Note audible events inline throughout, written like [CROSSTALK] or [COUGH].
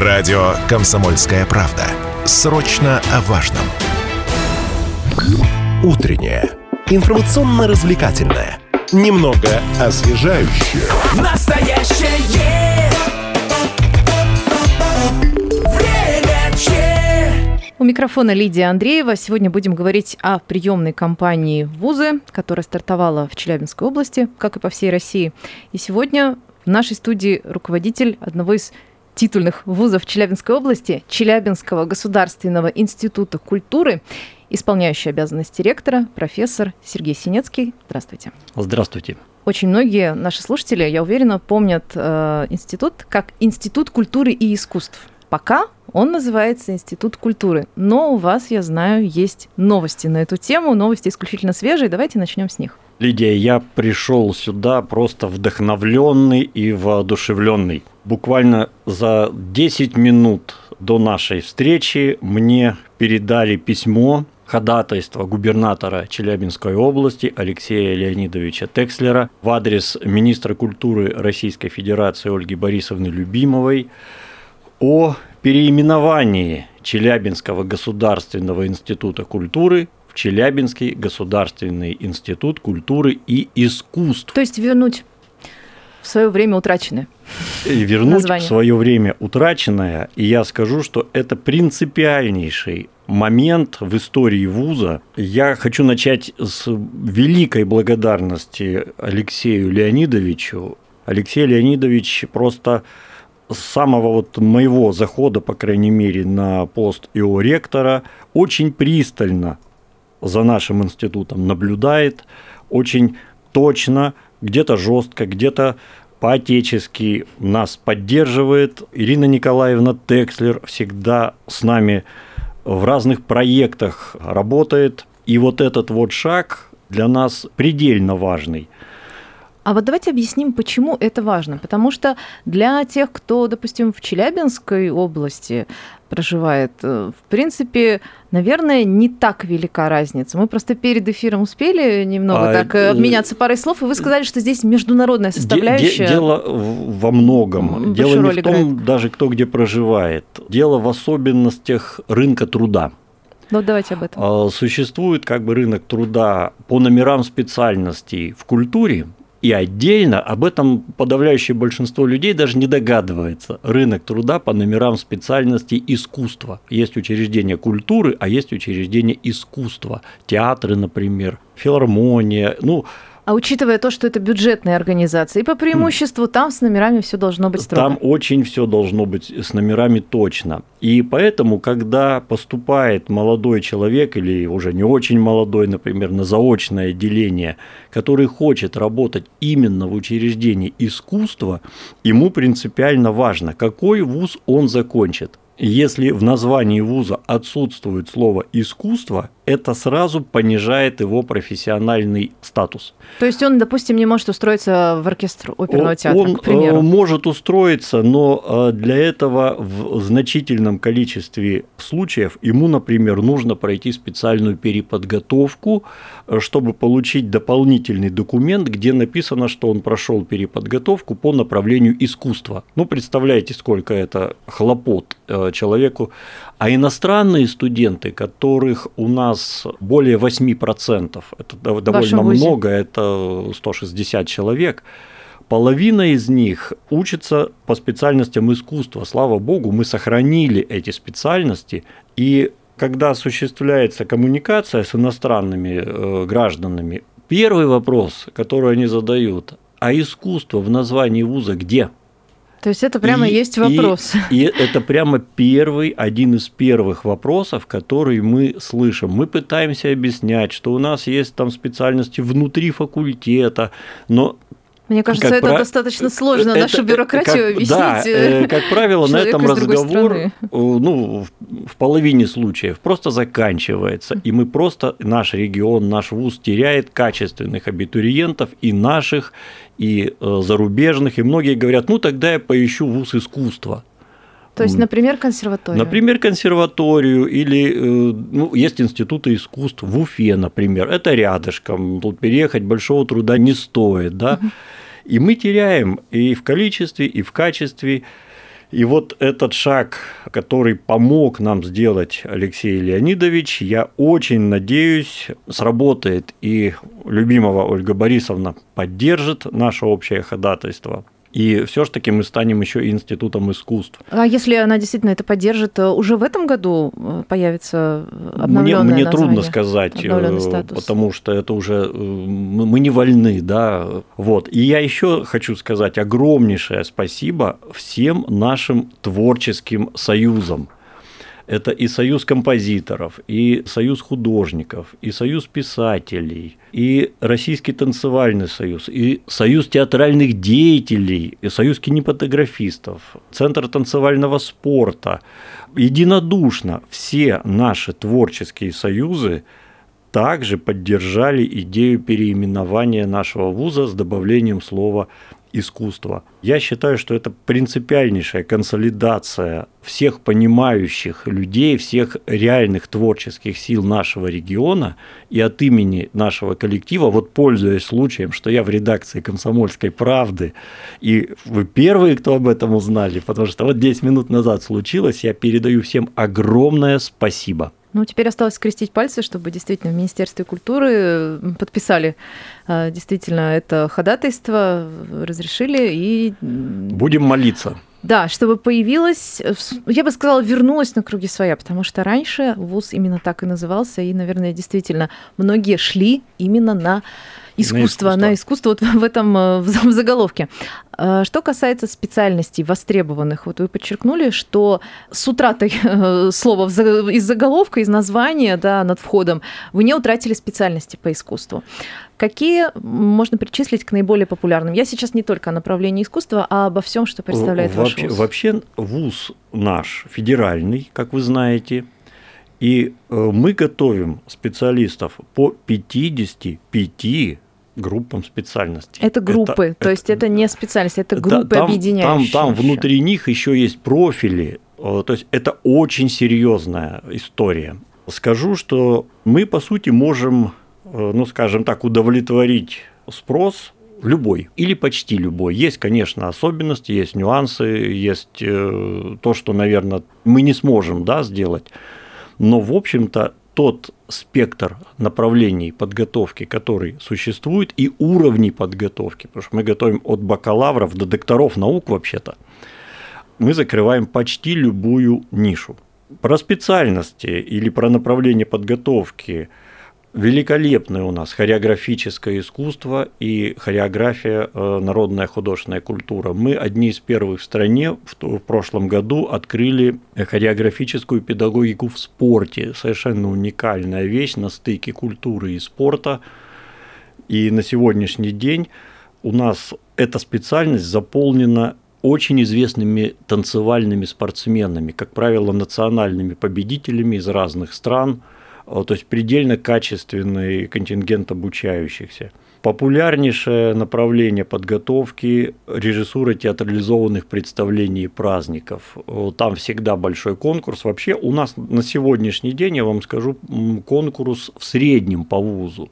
Радио «Комсомольская правда». Срочно о важном. Утреннее. Информационно-развлекательное. Немного освежающее. Настоящее время че. У микрофона Лидия Андреева. Сегодня будем говорить о приемной кампании ВУЗы, которая стартовала в Челябинской области, как и по всей России. И сегодня в нашей студии руководитель одного из титульных вузов Челябинской области, Челябинского государственного института культуры, исполняющий обязанности ректора, профессор Сергей Синецкий. Здравствуйте. Здравствуйте. Очень многие наши слушатели, я уверена, помнят э, институт как Институт культуры и искусств. Пока он называется Институт культуры. Но у вас, я знаю, есть новости на эту тему, новости исключительно свежие. Давайте начнем с них. Лидия, я пришел сюда просто вдохновленный и воодушевленный. Буквально за 10 минут до нашей встречи мне передали письмо ходатайство губернатора Челябинской области Алексея Леонидовича Текслера в адрес министра культуры Российской Федерации Ольги Борисовны Любимовой о переименовании Челябинского государственного института культуры Челябинский государственный институт культуры и искусств. То есть вернуть в свое время утраченное. И вернуть название. в свое время утраченное. И я скажу, что это принципиальнейший момент в истории вуза. Я хочу начать с великой благодарности Алексею Леонидовичу. Алексей Леонидович просто с самого вот моего захода, по крайней мере, на пост ИО ректора, очень пристально за нашим институтом наблюдает очень точно, где-то жестко, где-то по-отечески нас поддерживает. Ирина Николаевна Текслер всегда с нами в разных проектах работает. И вот этот вот шаг для нас предельно важный. А вот давайте объясним, почему это важно. Потому что для тех, кто, допустим, в Челябинской области проживает, э, в принципе, наверное, не так велика разница. Мы просто перед эфиром успели немного а, так э, обменяться парой слов, и вы сказали, что здесь международная составляющая. Де, дело во многом. Дело не в том, играет. даже кто где проживает. Дело в особенностях рынка труда. Ну, давайте об этом. А, существует как бы рынок труда по номерам специальностей в культуре, и отдельно об этом подавляющее большинство людей даже не догадывается. Рынок труда по номерам специальностей искусства. Есть учреждения культуры, а есть учреждения искусства. Театры, например, филармония. Ну, а учитывая то, что это бюджетная организация, и по преимуществу там с номерами все должно быть строго. Там очень все должно быть с номерами точно. И поэтому, когда поступает молодой человек или уже не очень молодой, например, на заочное отделение, который хочет работать именно в учреждении искусства, ему принципиально важно, какой вуз он закончит. Если в названии вуза отсутствует слово «искусство», это сразу понижает его профессиональный статус. То есть он, допустим, не может устроиться в оркестр оперного театра, он, к примеру? Он э, может устроиться, но э, для этого в значительном количестве случаев ему, например, нужно пройти специальную переподготовку, э, чтобы получить дополнительный документ, где написано, что он прошел переподготовку по направлению искусства. Ну, представляете, сколько это хлопот человеку. А иностранные студенты, которых у нас более 8%, это довольно много, это 160 человек, половина из них учится по специальностям искусства. Слава богу, мы сохранили эти специальности, и когда осуществляется коммуникация с иностранными э, гражданами, первый вопрос, который они задают, а искусство в названии вуза где? То есть это прямо и, есть вопрос. И, и это прямо первый, один из первых вопросов, который мы слышим. Мы пытаемся объяснять, что у нас есть там специальности внутри факультета, но мне кажется, как это про... достаточно сложно это, нашу бюрократию как, объяснить. Да, э, как правило, на этом разговор э, ну, в половине случаев просто заканчивается. И мы просто, наш регион, наш вуз теряет качественных абитуриентов и наших, и э, зарубежных. И многие говорят, ну тогда я поищу вуз искусства. То есть, например, консерваторию. Например, консерваторию или ну, есть институты искусств в Уфе, например. Это рядышком. Тут переехать большого труда не стоит, да. Угу. И мы теряем и в количестве, и в качестве. И вот этот шаг, который помог нам сделать Алексей Леонидович, я очень надеюсь, сработает и любимого Ольга Борисовна поддержит наше общее ходатайство. И все-таки мы станем еще институтом искусств. А если она действительно это поддержит, уже в этом году э, появится обновленное Мне, мне название, трудно сказать, потому что это уже э, мы не вольны, да. Вот. И я еще хочу сказать огромнейшее спасибо всем нашим творческим союзам это и союз композиторов, и союз художников, и союз писателей, и Российский танцевальный союз, и союз театральных деятелей, и союз кинематографистов, Центр танцевального спорта. Единодушно все наши творческие союзы также поддержали идею переименования нашего вуза с добавлением слова искусства. Я считаю, что это принципиальнейшая консолидация всех понимающих людей, всех реальных творческих сил нашего региона и от имени нашего коллектива, вот пользуясь случаем, что я в редакции «Комсомольской правды», и вы первые, кто об этом узнали, потому что вот 10 минут назад случилось, я передаю всем огромное спасибо. Ну, теперь осталось скрестить пальцы, чтобы действительно в Министерстве культуры подписали а, действительно это ходатайство, разрешили и... Будем молиться. Да, чтобы появилась, я бы сказала, вернулась на круги своя, потому что раньше ВУЗ именно так и назывался, и, наверное, действительно многие шли именно на искусство, на искусство, на искусство вот [LAUGHS] в этом э, в заголовке. А, что касается специальностей востребованных, вот вы подчеркнули, что с утратой [LAUGHS] э, слова из заголовка, из названия да, над входом вы не утратили специальности по искусству. Какие можно причислить к наиболее популярным? Я сейчас не только о направлении искусства, а обо всем, что представляет вообще, ваш вуз. Вообще вуз наш федеральный, как вы знаете, и э, мы готовим специалистов по 55 группам специальностей. Это группы, это, то есть это, это не специальности, это группы там, объединяющие. Там, там внутри них еще есть профили, то есть это очень серьезная история. Скажу, что мы по сути можем, э, ну скажем так, удовлетворить спрос любой или почти любой. Есть, конечно, особенности, есть нюансы, есть э, то, что, наверное, мы не сможем да, сделать. Но, в общем-то, тот спектр направлений подготовки, который существует, и уровней подготовки, потому что мы готовим от бакалавров до докторов наук вообще-то, мы закрываем почти любую нишу. Про специальности или про направление подготовки – великолепное у нас хореографическое искусство и хореография э, народная художественная культура. Мы одни из первых в стране в прошлом году открыли хореографическую педагогику в спорте. Совершенно уникальная вещь на стыке культуры и спорта. И на сегодняшний день у нас эта специальность заполнена очень известными танцевальными спортсменами, как правило, национальными победителями из разных стран – то есть предельно качественный контингент обучающихся. Популярнейшее направление подготовки – режиссура театрализованных представлений и праздников. Э, там всегда большой конкурс. Вообще у нас на сегодняшний день, я вам скажу, конкурс в среднем по вузу.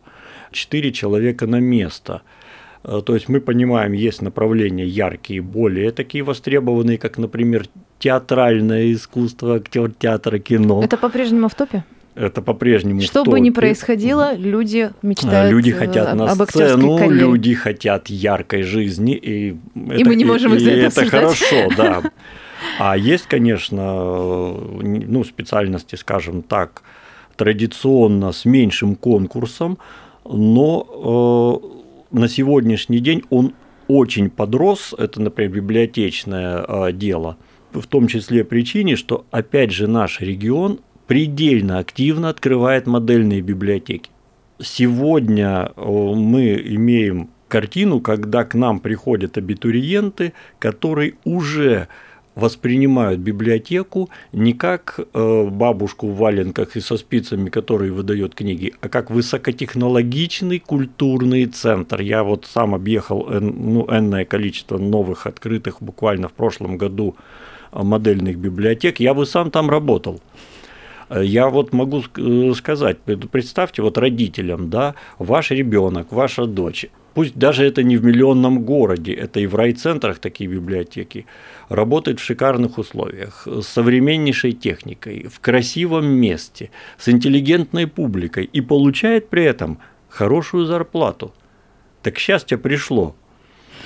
Четыре человека на место. Э, то есть мы понимаем, есть направления яркие, более такие востребованные, как, например, театральное искусство, актер театра, кино. Это по-прежнему в топе? Это по-прежнему. Что бы ни происходило, люди мечтают Люди хотят на об сцену, карьере. люди хотят яркой жизни, и, и это, мы не можем и, их за это это хорошо, [LAUGHS] да. А есть, конечно, ну, специальности, скажем так, традиционно с меньшим конкурсом, но э, на сегодняшний день он очень подрос, это, например, библиотечное э, дело, в том числе причине, что, опять же, наш регион предельно активно открывает модельные библиотеки. Сегодня э, мы имеем картину, когда к нам приходят абитуриенты, которые уже воспринимают библиотеку не как э, бабушку в валенках и со спицами, который выдает книги, а как высокотехнологичный культурный центр. Я вот сам объехал ну, энное количество новых открытых буквально в прошлом году э, модельных библиотек. Я бы сам там работал. Я вот могу э, сказать, представьте вот родителям, да, ваш ребенок, ваша дочь пусть даже это не в миллионном городе, это и в райцентрах такие библиотеки, работает в шикарных условиях, с современнейшей техникой, в красивом месте, с интеллигентной публикой и получает при этом хорошую зарплату. Так счастье пришло.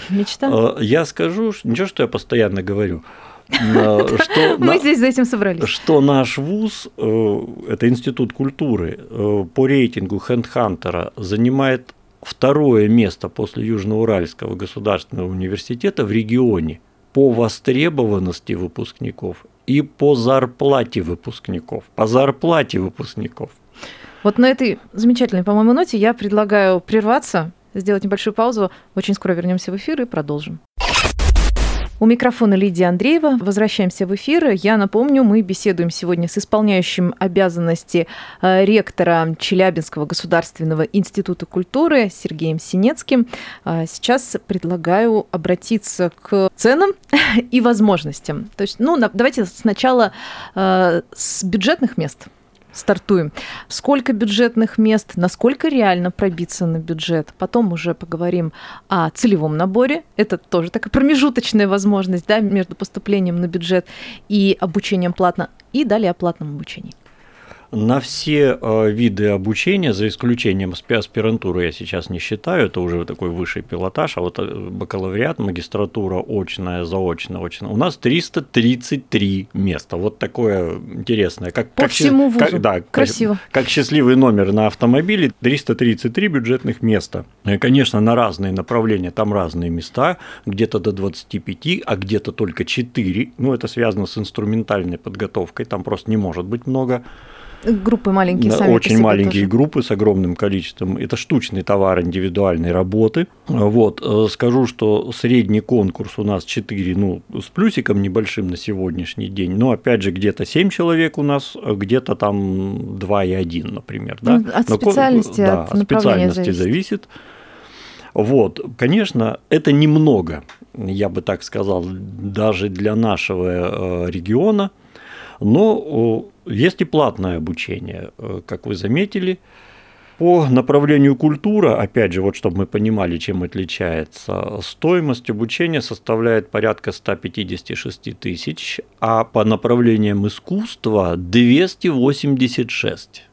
Мечта? Э, Я скажу, ничего, что я постоянно говорю, э, [LAUGHS] что Мы здесь за этим собрались. что наш вуз, э, это Институт культуры, э, по рейтингу Хендхантера занимает второе место после Южноуральского государственного университета в регионе по востребованности выпускников и по зарплате выпускников. По зарплате выпускников. Вот на этой замечательной, по-моему, ноте я предлагаю прерваться, сделать небольшую паузу. Очень скоро вернемся в эфир и продолжим. У микрофона Лидия Андреева. Возвращаемся в эфир. Я напомню, мы беседуем сегодня с исполняющим обязанности э, ректора Челябинского государственного института культуры Сергеем Синецким. А Сейчас предлагаю обратиться к ценам [LAUGHS] и возможностям. То есть, ну, давайте сначала э, с бюджетных мест стартуем. Сколько бюджетных мест, насколько реально пробиться на бюджет. Потом уже поговорим о целевом наборе. Это тоже такая промежуточная возможность да, между поступлением на бюджет и обучением платно. И далее о платном обучении. На все э, виды обучения, за исключением спи- аспирантуры, я сейчас не считаю, это уже такой высший пилотаж, а вот э, бакалавриат, магистратура, очная, заочная, очная, у нас 333 места. Вот такое интересное. Как, По как всему вузу. Как, да, как- Красиво. Как, счастливый номер на автомобиле, 333 бюджетных места. Конечно, на разные направления, там разные места, где-то до 25, а где-то только 4. Ну, это связано с инструментальной подготовкой, там просто не может быть много. Группы маленькие Да, сами очень маленькие тоже. группы с огромным количеством. Это штучный товар индивидуальной работы. Вот. э, Скажу, что средний конкурс у нас 4, ну, с плюсиком небольшим на сегодняшний день. Но, опять же, где-то 7 человек у нас, а где-то там 2 и 1, например. Да? Ну, от Но специальности, да, от от специальности зависит. зависит. Вот, конечно, это немного, я бы так сказал, даже для нашего э, региона, но э, есть и платное обучение, э, как вы заметили. По направлению культура, опять же, вот чтобы мы понимали, чем отличается, стоимость обучения составляет порядка 156 тысяч, а по направлениям искусства 286.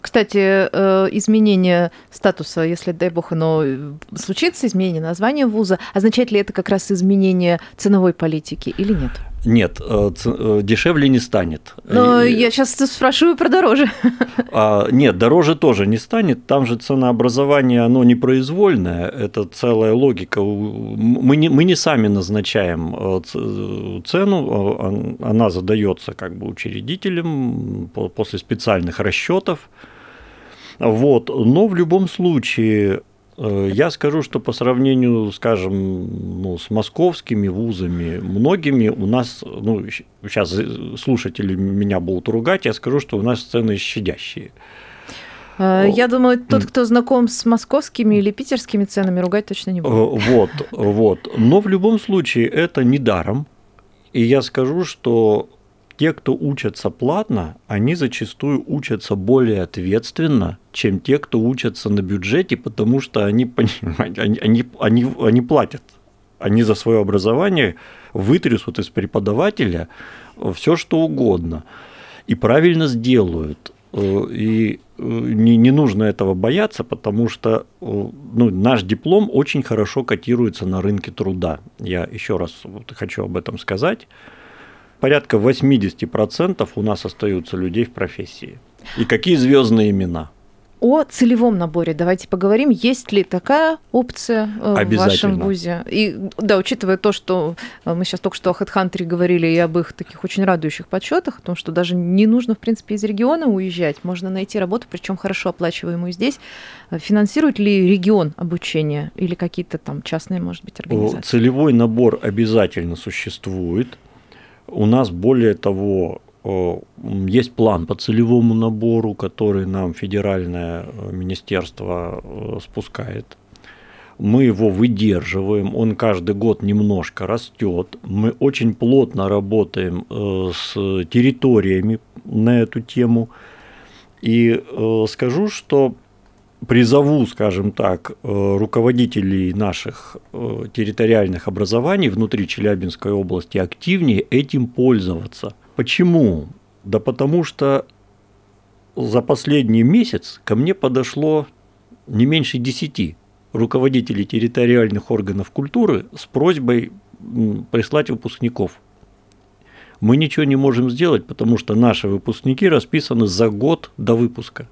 Кстати, э, изменение статуса, если, дай бог, оно э, случится, изменение названия вуза, означает ли это как раз изменение ценовой политики или нет? Нет, э, э, дешевле не станет. Но И- я сейчас спрашиваю про дороже. [LAUGHS] А, нет, дороже тоже не станет. Там же ценообразование, оно непроизвольное, это целая логика. Мы не, мы не сами назначаем э, цену, э, он- она задается как бы учредителем по- после специальных расчетов. Вот. Но в любом случае э, я скажу, что по сравнению, скажем, ну, с московскими вузами, многими у нас, ну, сейчас слушатели меня будут ругать, я скажу, что у нас цены щадящие. Э, Я думаю, тот, кто знаком с московскими или питерскими ценами, ругать точно не Э, будет. Вот, вот. Но в любом случае это не даром. И я скажу, что те, кто учатся платно, они зачастую учатся более ответственно, чем те, кто учатся на бюджете, потому что они, они, они, они, они платят. Они за свое образование вытрясут из преподавателя все, что угодно. И правильно сделают. Э, И э, не, не нужно этого бояться, потому что э, ну, наш диплом очень хорошо котируется на рынке труда. Я еще раз хочу об этом сказать. Порядка 80% у нас остаются людей в профессии. И какие звездные имена? О целевом наборе давайте поговорим. Есть ли такая опция э, в вашем вузе? И да, учитывая то, что э, мы сейчас только что о HeadHunter говорили и об их таких очень радующих подсчетах, о том, что даже не нужно, в принципе, из региона уезжать, можно найти работу, причем хорошо оплачиваемую здесь. Э, Финансирует ли регион обучение или какие-то там частные, может быть, организации? Целевой набор обязательно существует. У нас, более того, э, есть план по целевому набору, который нам федеральное э, министерство э, спускает. Мы его выдерживаем, он каждый год немножко растет. Мы очень плотно работаем с территориями на эту тему. И скажу, что призову, скажем так, э, руководителей наших э, территориальных образований внутри Челябинской области активнее этим пользоваться. Почему? Да потому что за последний месяц ко мне подошло не меньше десяти руководителей территориальных органов культуры с просьбой прислать выпускников. Мы ничего не можем сделать, потому что наши выпускники расписаны за год до выпуска.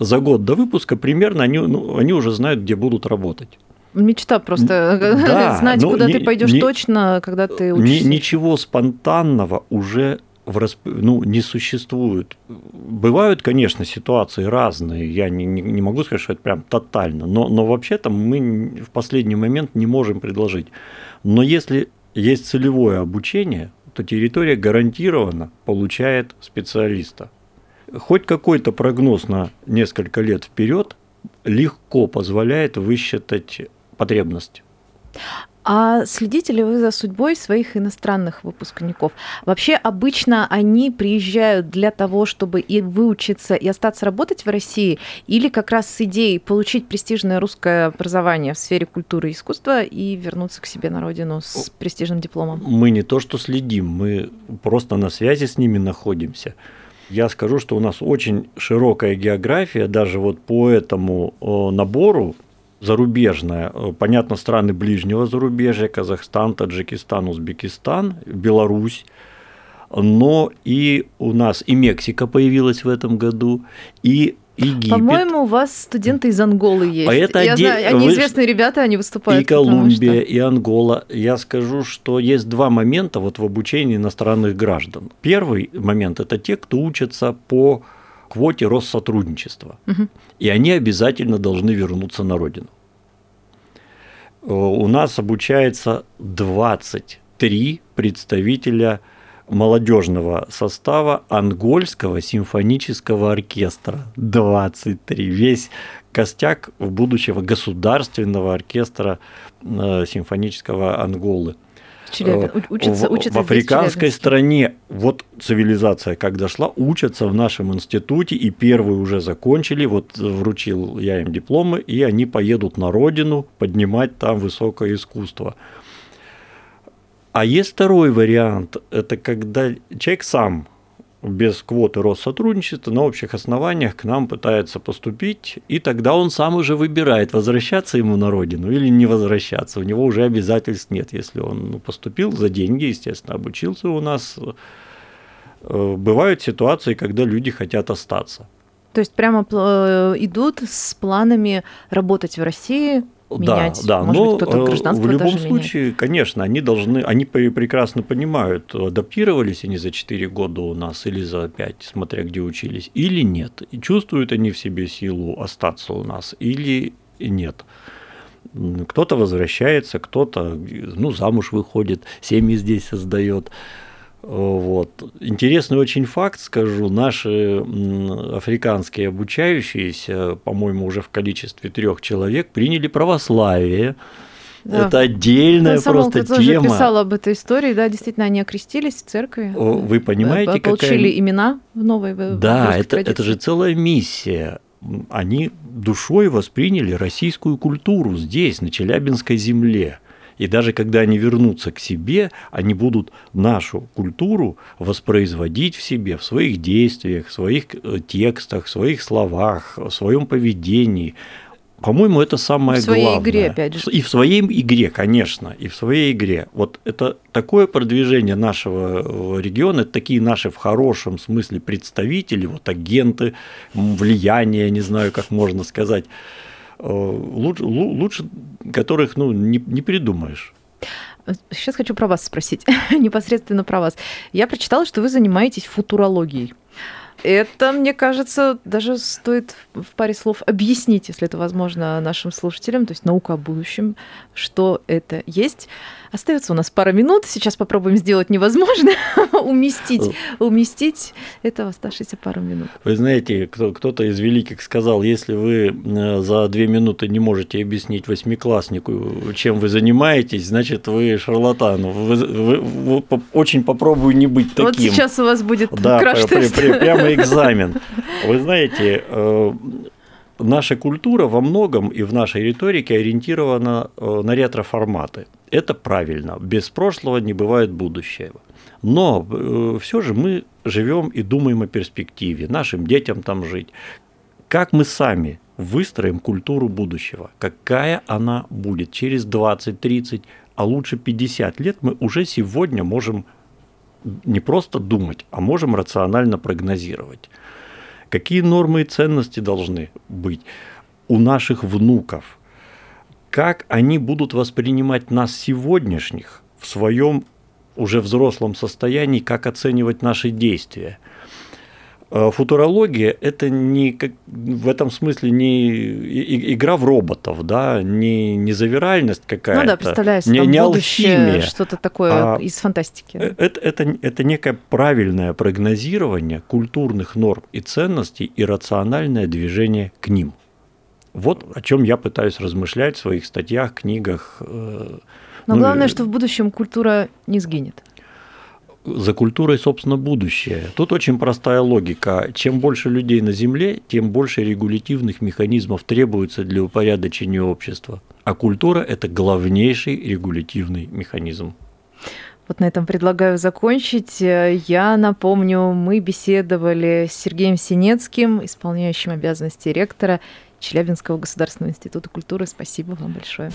За год до выпуска примерно они, ну, они уже знают, где будут работать. Мечта просто да, [LAUGHS] знать, ну, куда не, ты пойдешь не, точно, когда ты учишься. Ничего спонтанного уже в расп... ну, не существует. Бывают, конечно, ситуации разные. Я не, не, не могу сказать, что это прям тотально, но, но вообще-то мы в последний момент не можем предложить. Но если есть целевое обучение, то территория гарантированно получает специалиста. Хоть какой-то прогноз на несколько лет вперед легко позволяет высчитать потребность. А следите ли вы за судьбой своих иностранных выпускников? Вообще обычно они приезжают для того, чтобы и выучиться, и остаться работать в России, или как раз с идеей получить престижное русское образование в сфере культуры и искусства и вернуться к себе на родину с престижным дипломом? Мы не то что следим, мы просто на связи с ними находимся. Я скажу, что у нас очень широкая география, даже вот по этому набору зарубежная. Э, понятно, страны ближнего зарубежья, Казахстан, Таджикистан, Узбекистан, Беларусь. Но и у нас и Мексика появилась в этом году, и Египет. По-моему, у вас студенты из Анголы есть. А это Я отдель... знаю, они Вы... известные ребята, они выступают. И Колумбия, что... и Ангола. Я скажу, что есть два момента вот в обучении иностранных граждан. Первый момент – это те, кто учатся по квоте Россотрудничества. Угу. И они обязательно должны вернуться на родину. Э, у нас обучается 23 представителя молодежного состава Ангольского симфонического оркестра. 23. Весь костяк будущего государственного оркестра э, симфонического Анголы. Челябин. Э, учатся, учатся в африканской стране вот цивилизация как дошла, учатся в нашем институте, и первые уже закончили, вот вручил я им дипломы, и они поедут на родину поднимать там высокое искусство. А есть второй вариант, это когда человек сам без квоты Россотрудничества на общих основаниях к нам пытается поступить, и тогда он сам уже выбирает, возвращаться ему на родину или не возвращаться. У него уже обязательств нет, если он ну, поступил за деньги, естественно, обучился у нас. Э, бывают ситуации, когда люди хотят остаться. То есть прямо э, идут с планами работать в России, менять. Да, да, Может но быть, кто-то э, гражданство в любом даже случае, меняет. конечно, они должны, они прекрасно понимают, адаптировались они за 4 года у нас или за 5, смотря где учились, или нет. И чувствуют они в себе силу остаться у нас или нет. Кто-то возвращается, кто-то ну, замуж выходит, семьи здесь создает. Вот. Интересный очень факт, скажу, наши африканские обучающиеся, по-моему, уже в количестве трех человек, приняли православие. Да. Это отдельная Я просто тоже тема. писала об этой истории, да, действительно, они окрестились в церкви. Вы понимаете, получили какая... имена в новой Да, это, это же целая миссия. Они душой восприняли российскую культуру здесь, на Челябинской земле. И даже когда они вернутся к себе, они будут нашу культуру воспроизводить в себе, в своих действиях, в своих э, текстах, в своих словах, в своем поведении. По-моему, это самое главное. В своей главное. игре, опять же. И в своей игре, конечно, и в своей игре. Вот это такое продвижение нашего э, региона, это такие наши в хорошем смысле представители, вот агенты влияния, не знаю, как можно сказать лучше, лучше которых ну, не, не придумаешь. Сейчас хочу про вас спросить, [LAUGHS] непосредственно про вас. Я прочитала, что вы занимаетесь футурологией. Это, мне кажется, даже стоит в паре слов объяснить, если это возможно, нашим слушателям, то есть наука о будущем, что это есть. Остается у нас пара минут. Сейчас попробуем сделать невозможно, [LAUGHS] уместить, уместить это оставшиеся пару минут. Вы знаете, кто-то из великих сказал, если вы э, за две минуты не можете объяснить восьмикласснику, чем вы занимаетесь, значит, вы шарлатан. Вы, вы, вы, очень попробую не быть таким. Вот сейчас у вас будет да, краш-тест. Прямо [LAUGHS] экзамен. Вы знаете, э, наша культура во многом и в нашей риторике ориентирована э, на ретро-форматы. Это правильно. Без прошлого не бывает будущего. Но э, все же мы живем и думаем о перспективе, нашим детям там жить. Как мы сами выстроим культуру будущего? Какая она будет через 20, 30, а лучше 50 лет? Мы уже сегодня можем не просто думать, а можем рационально прогнозировать. Какие нормы и ценности должны быть у наших внуков? Как они будут воспринимать нас сегодняшних в своем уже взрослом состоянии, как оценивать наши действия – футурология – это не, в этом смысле не игра в роботов, да, не, не завиральность какая-то. Ну да, представляю не, не алхимия. что-то такое а, из фантастики. Э, это, это, это некое правильное прогнозирование культурных норм и ценностей и рациональное движение к ним. Вот о чем я пытаюсь размышлять в своих статьях, книгах. Э, Но ну, главное, что в будущем культура не сгинет за культурой, собственно, будущее. Тут очень простая логика. Чем больше людей на Земле, тем больше регулятивных механизмов требуется для упорядочения общества. А культура – это главнейший регулятивный механизм. Вот на этом предлагаю закончить. Я напомню, мы беседовали с Сергеем Синецким, исполняющим обязанности ректора Челябинского государственного института культуры. Спасибо вам большое.